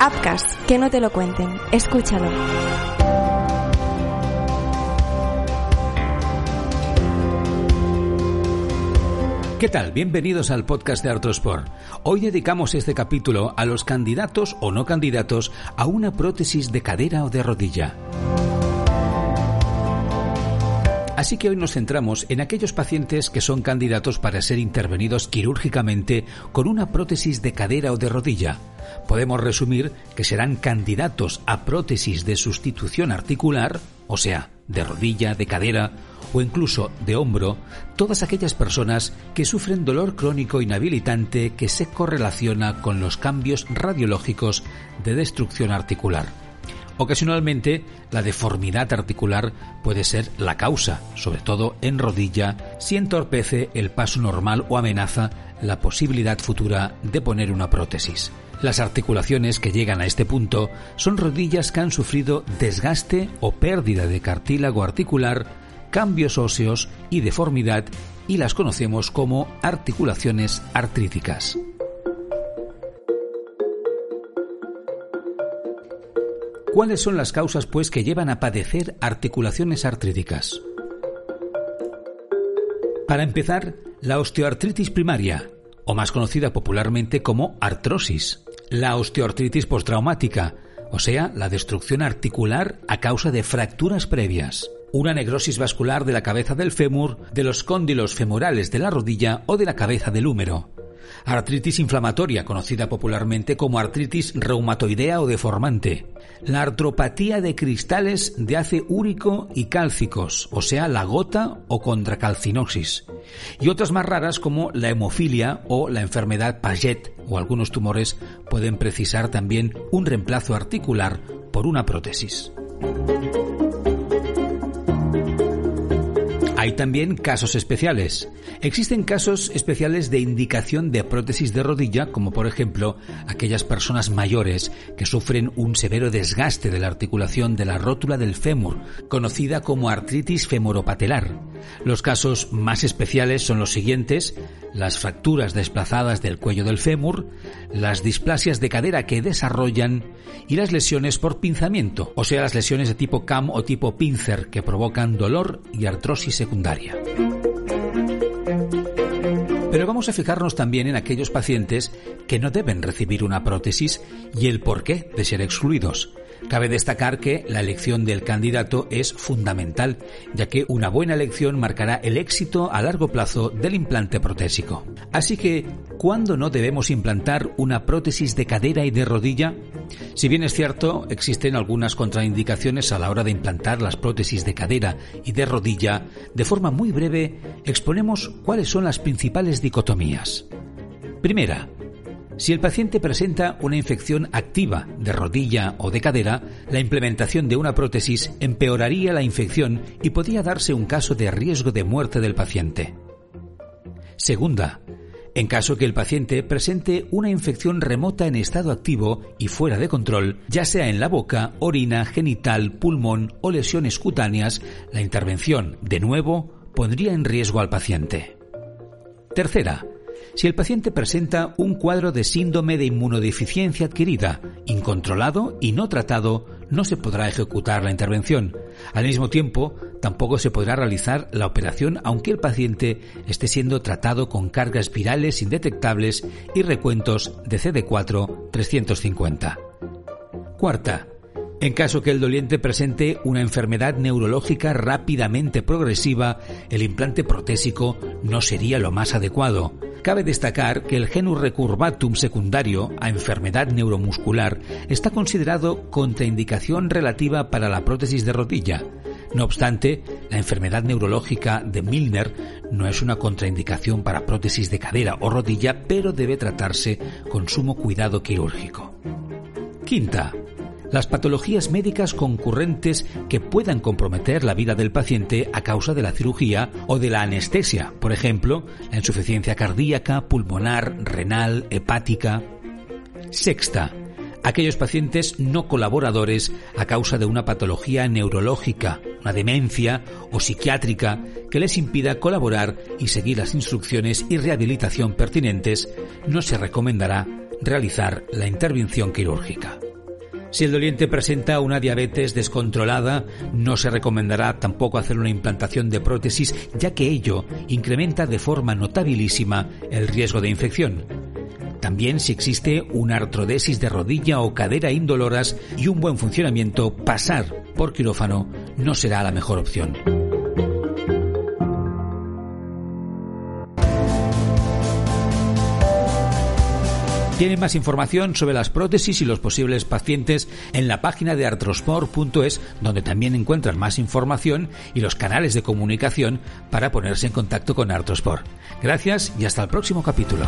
Upcast, que no te lo cuenten. Escúchalo. ¿Qué tal? Bienvenidos al podcast de Artrosport. Hoy dedicamos este capítulo a los candidatos o no candidatos a una prótesis de cadera o de rodilla. Así que hoy nos centramos en aquellos pacientes que son candidatos para ser intervenidos quirúrgicamente con una prótesis de cadera o de rodilla. Podemos resumir que serán candidatos a prótesis de sustitución articular, o sea, de rodilla, de cadera o incluso de hombro, todas aquellas personas que sufren dolor crónico inhabilitante que se correlaciona con los cambios radiológicos de destrucción articular. Ocasionalmente, la deformidad articular puede ser la causa, sobre todo en rodilla, si entorpece el paso normal o amenaza la posibilidad futura de poner una prótesis. Las articulaciones que llegan a este punto son rodillas que han sufrido desgaste o pérdida de cartílago articular, cambios óseos y deformidad y las conocemos como articulaciones artríticas. ¿Cuáles son las causas, pues, que llevan a padecer articulaciones artríticas? Para empezar, la osteoartritis primaria, o más conocida popularmente como artrosis, la osteoartritis postraumática, o sea, la destrucción articular a causa de fracturas previas, una necrosis vascular de la cabeza del fémur, de los cóndilos femorales de la rodilla o de la cabeza del húmero, artritis inflamatoria, conocida popularmente como artritis reumatoidea o deformante, la artropatía de cristales de ace úrico y cálcicos, o sea, la gota o contracalcinosis, y otras más raras como la hemofilia o la enfermedad Paget, o algunos tumores pueden precisar también un reemplazo articular por una prótesis. Hay también casos especiales. Existen casos especiales de indicación de prótesis de rodilla, como por ejemplo aquellas personas mayores que sufren un severo desgaste de la articulación de la rótula del fémur, conocida como artritis femoropatelar. Los casos más especiales son los siguientes, las fracturas desplazadas del cuello del fémur, las displasias de cadera que desarrollan y las lesiones por pinzamiento, o sea, las lesiones de tipo CAM o tipo pincer que provocan dolor y artrosis secundaria. Pero vamos a fijarnos también en aquellos pacientes que no deben recibir una prótesis y el porqué de ser excluidos. Cabe destacar que la elección del candidato es fundamental, ya que una buena elección marcará el éxito a largo plazo del implante protésico. Así que, ¿cuándo no debemos implantar una prótesis de cadera y de rodilla? Si bien es cierto, existen algunas contraindicaciones a la hora de implantar las prótesis de cadera y de rodilla, de forma muy breve exponemos cuáles son las principales dicotomías. Primera, si el paciente presenta una infección activa de rodilla o de cadera, la implementación de una prótesis empeoraría la infección y podría darse un caso de riesgo de muerte del paciente. Segunda, en caso que el paciente presente una infección remota en estado activo y fuera de control, ya sea en la boca, orina, genital, pulmón o lesiones cutáneas, la intervención, de nuevo, pondría en riesgo al paciente. Tercera, si el paciente presenta un cuadro de síndrome de inmunodeficiencia adquirida, incontrolado y no tratado, no se podrá ejecutar la intervención. Al mismo tiempo, tampoco se podrá realizar la operación aunque el paciente esté siendo tratado con cargas virales indetectables y recuentos de CD4 350. Cuarta, en caso que el doliente presente una enfermedad neurológica rápidamente progresiva, el implante protésico no sería lo más adecuado. Cabe destacar que el genus recurvatum secundario a enfermedad neuromuscular está considerado contraindicación relativa para la prótesis de rodilla. No obstante, la enfermedad neurológica de Milner no es una contraindicación para prótesis de cadera o rodilla, pero debe tratarse con sumo cuidado quirúrgico. Quinta, las patologías médicas concurrentes que puedan comprometer la vida del paciente a causa de la cirugía o de la anestesia, por ejemplo, la insuficiencia cardíaca, pulmonar, renal, hepática. Sexta, aquellos pacientes no colaboradores a causa de una patología neurológica, una demencia o psiquiátrica que les impida colaborar y seguir las instrucciones y rehabilitación pertinentes, no se recomendará realizar la intervención quirúrgica. Si el doliente presenta una diabetes descontrolada, no se recomendará tampoco hacer una implantación de prótesis, ya que ello incrementa de forma notabilísima el riesgo de infección. También si existe una artrodesis de rodilla o cadera indoloras y un buen funcionamiento, pasar por quirófano no será la mejor opción. Tienen más información sobre las prótesis y los posibles pacientes en la página de artrosport.es, donde también encuentran más información y los canales de comunicación para ponerse en contacto con Artrosport. Gracias y hasta el próximo capítulo.